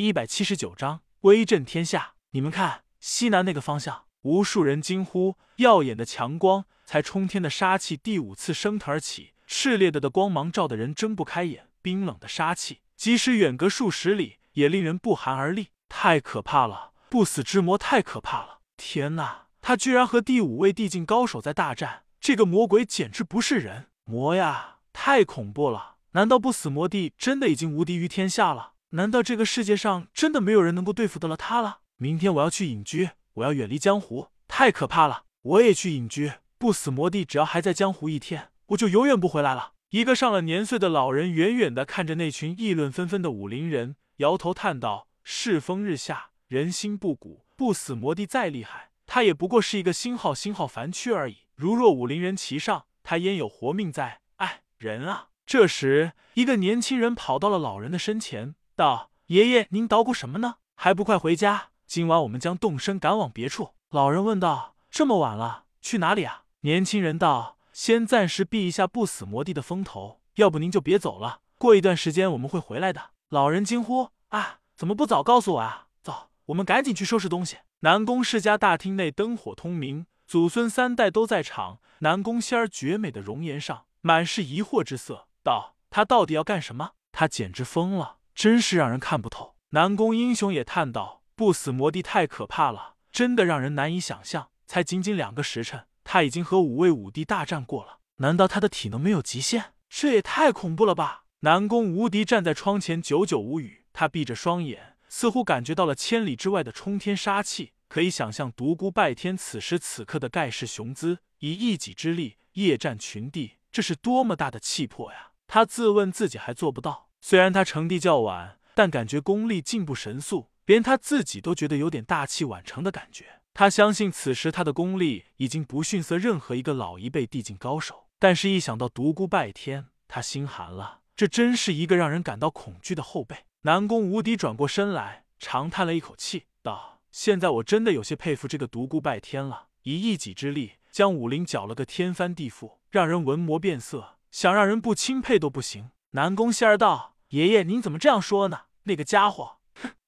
一百七十九章威震天下。你们看，西南那个方向，无数人惊呼。耀眼的强光，才冲天的杀气第五次升腾而起，炽烈的的光芒照得人睁不开眼。冰冷的杀气，即使远隔数十里，也令人不寒而栗。太可怕了！不死之魔太可怕了！天哪，他居然和第五位地境高手在大战！这个魔鬼简直不是人魔呀！太恐怖了！难道不死魔帝真的已经无敌于天下了？难道这个世界上真的没有人能够对付得了他了？明天我要去隐居，我要远离江湖，太可怕了！我也去隐居。不死魔帝只要还在江湖一天，我就永远不回来了。一个上了年岁的老人远远的看着那群议论纷纷的武林人，摇头叹道：“世风日下，人心不古。不死魔帝再厉害，他也不过是一个星号星号凡躯而已。如若武林人齐上，他焉有活命在？哎，人啊！”这时，一个年轻人跑到了老人的身前。道：“爷爷，您捣鼓什么呢？还不快回家！今晚我们将动身赶往别处。”老人问道：“这么晚了，去哪里啊？”年轻人道：“先暂时避一下不死魔帝的风头，要不您就别走了。过一段时间我们会回来的。”老人惊呼：“啊，怎么不早告诉我啊？走，我们赶紧去收拾东西。”南宫世家大厅内灯火通明，祖孙三代都在场。南宫仙儿绝美的容颜上满是疑惑之色，道：“他到底要干什么？他简直疯了！”真是让人看不透。南宫英雄也叹道：“不死魔帝太可怕了，真的让人难以想象。才仅仅两个时辰，他已经和五位武帝大战过了。难道他的体能没有极限？这也太恐怖了吧！”南宫无敌站在窗前，久久无语。他闭着双眼，似乎感觉到了千里之外的冲天杀气。可以想象独孤拜天此时此刻的盖世雄姿，以一己之力夜战群帝，这是多么大的气魄呀！他自问自己还做不到。虽然他成帝较晚，但感觉功力进步神速，连他自己都觉得有点大器晚成的感觉。他相信此时他的功力已经不逊色任何一个老一辈地境高手，但是，一想到独孤拜天，他心寒了。这真是一个让人感到恐惧的后辈。南宫无敌转过身来，长叹了一口气，道：“现在我真的有些佩服这个独孤拜天了，以一己之力将武林搅了个天翻地覆，让人闻魔变色，想让人不钦佩都不行。”南宫仙儿道：“爷爷，您怎么这样说呢？那个家伙。”。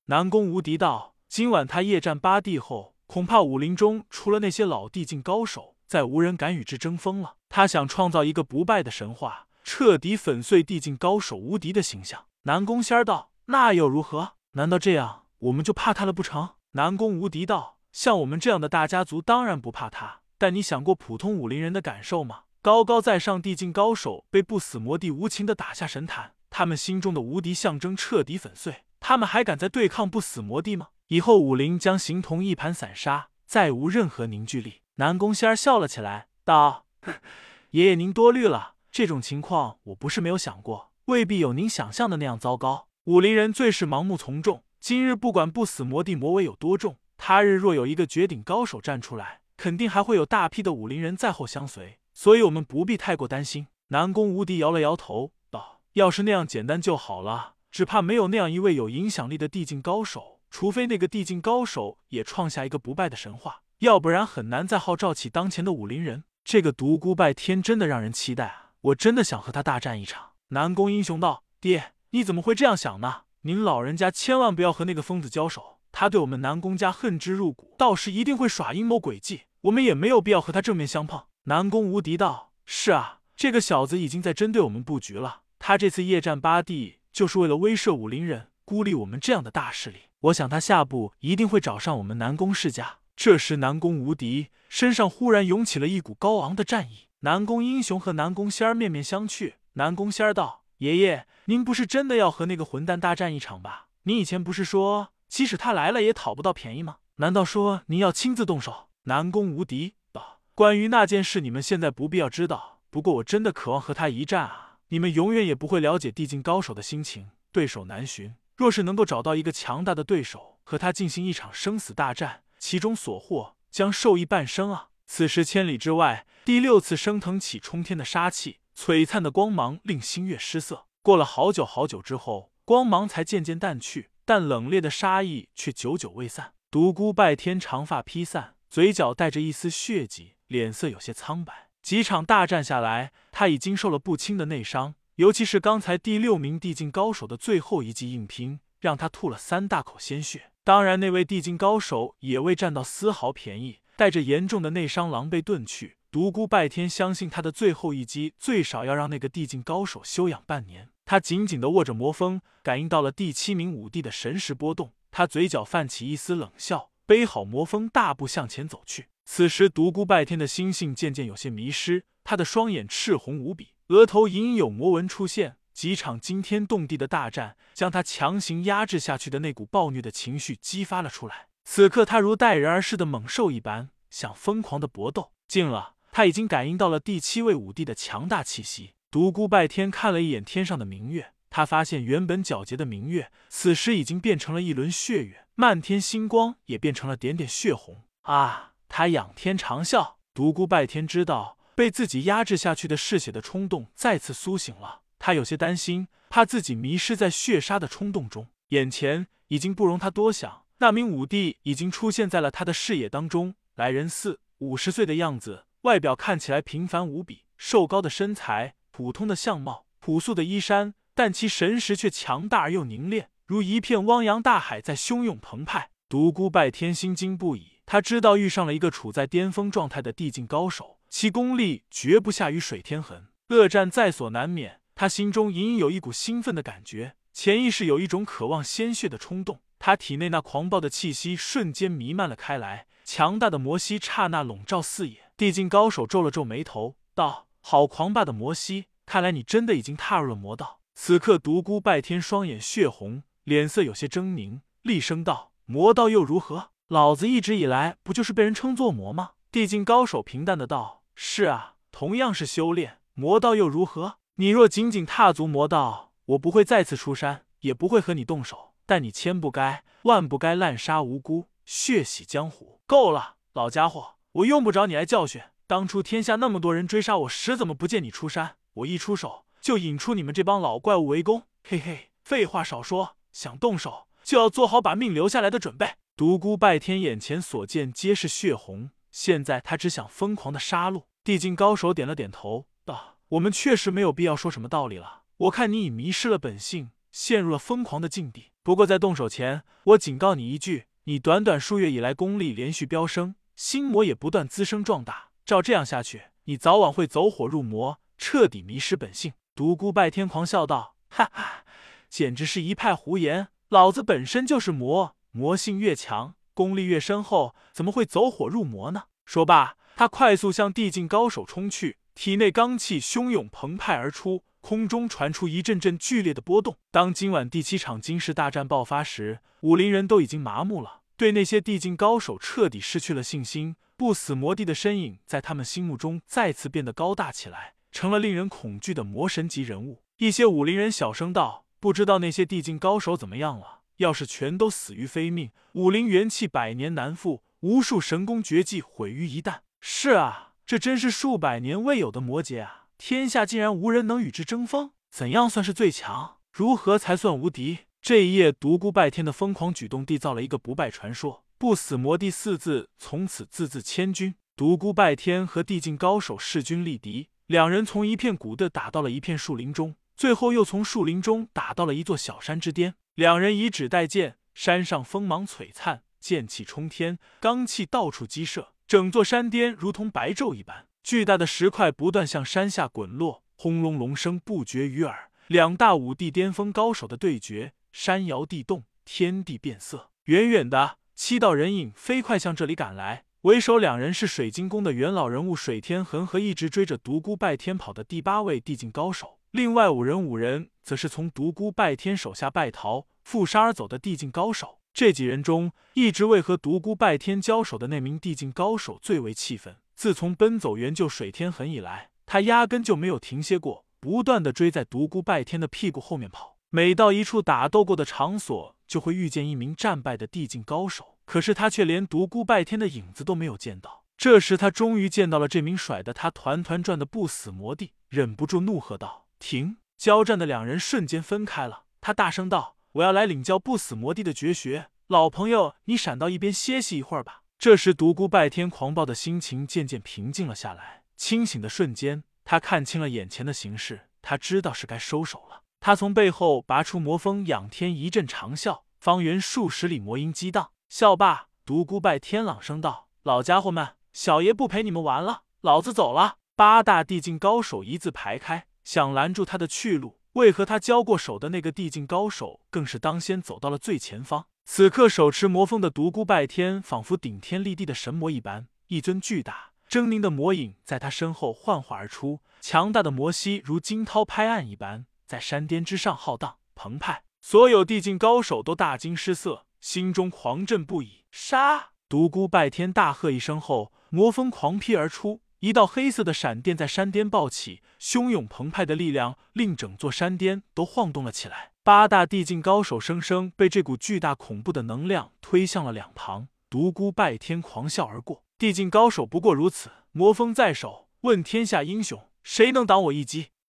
南宫无敌道：“今晚他夜战八帝后，恐怕武林中除了那些老地境高手，再无人敢与之争锋了。他想创造一个不败的神话，彻底粉碎地境高手无敌的形象。”南宫仙儿道：“那又如何？难道这样我们就怕他了不成？”南宫无敌道：“像我们这样的大家族，当然不怕他。但你想过普通武林人的感受吗？”高高在上地境高手被不死魔帝无情的打下神坛，他们心中的无敌象征彻底粉碎，他们还敢再对抗不死魔帝吗？以后武林将形同一盘散沙，再无任何凝聚力。南宫仙儿笑了起来，道：“爷爷您多虑了，这种情况我不是没有想过，未必有您想象的那样糟糕。武林人最是盲目从众，今日不管不死魔帝魔威有多重，他日若有一个绝顶高手站出来，肯定还会有大批的武林人在后相随。”所以，我们不必太过担心。南宫无敌摇了摇头，：“要是那样简单就好了，只怕没有那样一位有影响力的地境高手。除非那个地境高手也创下一个不败的神话，要不然很难再号召起当前的武林人。这个独孤拜天真的让人期待啊！我真的想和他大战一场。”南宫英雄道：“爹，你怎么会这样想呢？您老人家千万不要和那个疯子交手，他对我们南宫家恨之入骨，到时一定会耍阴谋诡计，我们也没有必要和他正面相碰。”南宫无敌道：“是啊，这个小子已经在针对我们布局了。他这次夜战八帝，就是为了威慑武林人，孤立我们这样的大势力。我想他下步一定会找上我们南宫世家。”这时，南宫无敌身上忽然涌起了一股高昂的战意。南宫英雄和南宫仙儿面面相觑。南宫仙儿道：“爷爷，您不是真的要和那个混蛋大战一场吧？您以前不是说，即使他来了也讨不到便宜吗？难道说您要亲自动手？”南宫无敌道。关于那件事，你们现在不必要知道。不过我真的渴望和他一战啊！你们永远也不会了解地境高手的心情，对手难寻。若是能够找到一个强大的对手，和他进行一场生死大战，其中所获将受益半生啊！此时千里之外，第六次升腾起冲天的杀气，璀璨的光芒令星月失色。过了好久好久之后，光芒才渐渐淡去，但冷冽的杀意却久久未散。独孤拜天长发披散，嘴角带着一丝血迹。脸色有些苍白，几场大战下来，他已经受了不轻的内伤。尤其是刚才第六名地境高手的最后一记硬拼，让他吐了三大口鲜血。当然，那位地境高手也未占到丝毫便宜，带着严重的内伤狼狈遁去。独孤拜天相信他的最后一击最少要让那个地境高手休养半年。他紧紧的握着魔锋，感应到了第七名武帝的神识波动，他嘴角泛起一丝冷笑，背好魔锋，大步向前走去。此时，独孤拜天的心性渐渐有些迷失，他的双眼赤红无比，额头隐隐有魔纹出现。几场惊天动地的大战，将他强行压制下去的那股暴虐的情绪激发了出来。此刻，他如待人而噬的猛兽一般，想疯狂的搏斗。近了。他已经感应到了第七位武帝的强大气息。独孤拜天看了一眼天上的明月，他发现原本皎洁的明月，此时已经变成了一轮血月，漫天星光也变成了点点血红。啊！他仰天长啸。独孤拜天知道被自己压制下去的嗜血的冲动再次苏醒了，他有些担心，怕自己迷失在血杀的冲动中。眼前已经不容他多想，那名武帝已经出现在了他的视野当中，来人四五十岁的样子。外表看起来平凡无比，瘦高的身材，普通的相貌，朴素的衣衫，但其神识却强大而又凝练，如一片汪洋大海在汹涌澎湃。独孤拜天心惊不已，他知道遇上了一个处在巅峰状态的地境高手，其功力绝不下于水天痕。恶战在所难免，他心中隐隐有一股兴奋的感觉，潜意识有一种渴望鲜血的冲动。他体内那狂暴的气息瞬间弥漫了开来，强大的魔息刹那笼罩四野。地境高手皱了皱眉头，道：“好狂霸的魔息，看来你真的已经踏入了魔道。”此刻，独孤拜天双眼血红，脸色有些狰狞，厉声道：“魔道又如何？老子一直以来不就是被人称作魔吗？”地境高手平淡的道：“是啊，同样是修炼，魔道又如何？你若仅仅踏足魔道，我不会再次出山，也不会和你动手。但你千不该万不该滥杀无辜，血洗江湖。够了，老家伙。”我用不着你来教训。当初天下那么多人追杀我时，怎么不见你出山？我一出手就引出你们这帮老怪物围攻。嘿嘿，废话少说，想动手就要做好把命留下来的准备。独孤拜天眼前所见皆是血红，现在他只想疯狂的杀戮。地境高手点了点头，道：“我们确实没有必要说什么道理了。我看你已迷失了本性，陷入了疯狂的境地。不过在动手前，我警告你一句：你短短数月以来功力连续飙升。”心魔也不断滋生壮大，照这样下去，你早晚会走火入魔，彻底迷失本性。独孤拜天狂笑道：“哈哈，简直是一派胡言！老子本身就是魔，魔性越强，功力越深厚，怎么会走火入魔呢？”说罢，他快速向地境高手冲去，体内罡气汹涌澎湃而出，空中传出一阵阵剧烈的波动。当今晚第七场金世大战爆发时，武林人都已经麻木了。对那些地境高手彻底失去了信心，不死魔帝的身影在他们心目中再次变得高大起来，成了令人恐惧的魔神级人物。一些武林人小声道：“不知道那些地境高手怎么样了？要是全都死于非命，武林元气百年难复，无数神功绝技毁于一旦。”是啊，这真是数百年未有的魔劫啊！天下竟然无人能与之争锋。怎样算是最强？如何才算无敌？这一夜，独孤拜天的疯狂举动缔造了一个不败传说，“不死魔帝”四字从此字字千钧。独孤拜天和地境高手势均力敌，两人从一片谷地打到了一片树林中，最后又从树林中打到了一座小山之巅。两人以指代剑，山上锋芒璀璨，剑气冲天，罡气到处激射，整座山巅如同白昼一般。巨大的石块不断向山下滚落，轰隆隆声不绝于耳。两大武帝巅峰高手的对决。山摇地动，天地变色。远远的，七道人影飞快向这里赶来。为首两人是水晶宫的元老人物水天恒和一直追着独孤拜天跑的第八位地境高手。另外五人五人则是从独孤拜天手下败逃、负伤而走的地境高手。这几人中，一直未和独孤拜天交手的那名地境高手最为气愤。自从奔走援救水天痕以来，他压根就没有停歇过，不断的追在独孤拜天的屁股后面跑。每到一处打斗过的场所，就会遇见一名战败的地境高手，可是他却连独孤拜天的影子都没有见到。这时，他终于见到了这名甩得他团团转的不死魔帝，忍不住怒喝道：“停！”交战的两人瞬间分开了。他大声道：“我要来领教不死魔帝的绝学，老朋友，你闪到一边歇息一会儿吧。”这时，独孤拜天狂暴的心情渐渐平静了下来。清醒的瞬间，他看清了眼前的形势，他知道是该收手了。他从背后拔出魔锋，仰天一阵长啸，方圆数十里魔音激荡。笑罢，独孤拜天朗声道：“老家伙们，小爷不陪你们玩了，老子走了。”八大地境高手一字排开，想拦住他的去路。为和他交过手的那个地境高手，更是当先走到了最前方。此刻手持魔锋的独孤拜天，仿佛顶天立地的神魔一般，一尊巨大狰狞的魔影在他身后幻化而出，强大的魔息如惊涛拍岸一般，在山巅之上浩荡澎湃。所有地境高手都大惊失色，心中狂震不已。杀！独孤拜天大喝一声后，魔锋狂劈而出。一道黑色的闪电在山巅暴起，汹涌澎湃的力量令整座山巅都晃动了起来。八大地境高手生生被这股巨大恐怖的能量推向了两旁。独孤拜天狂笑而过，地境高手不过如此，魔锋在手，问天下英雄，谁能挡我一击？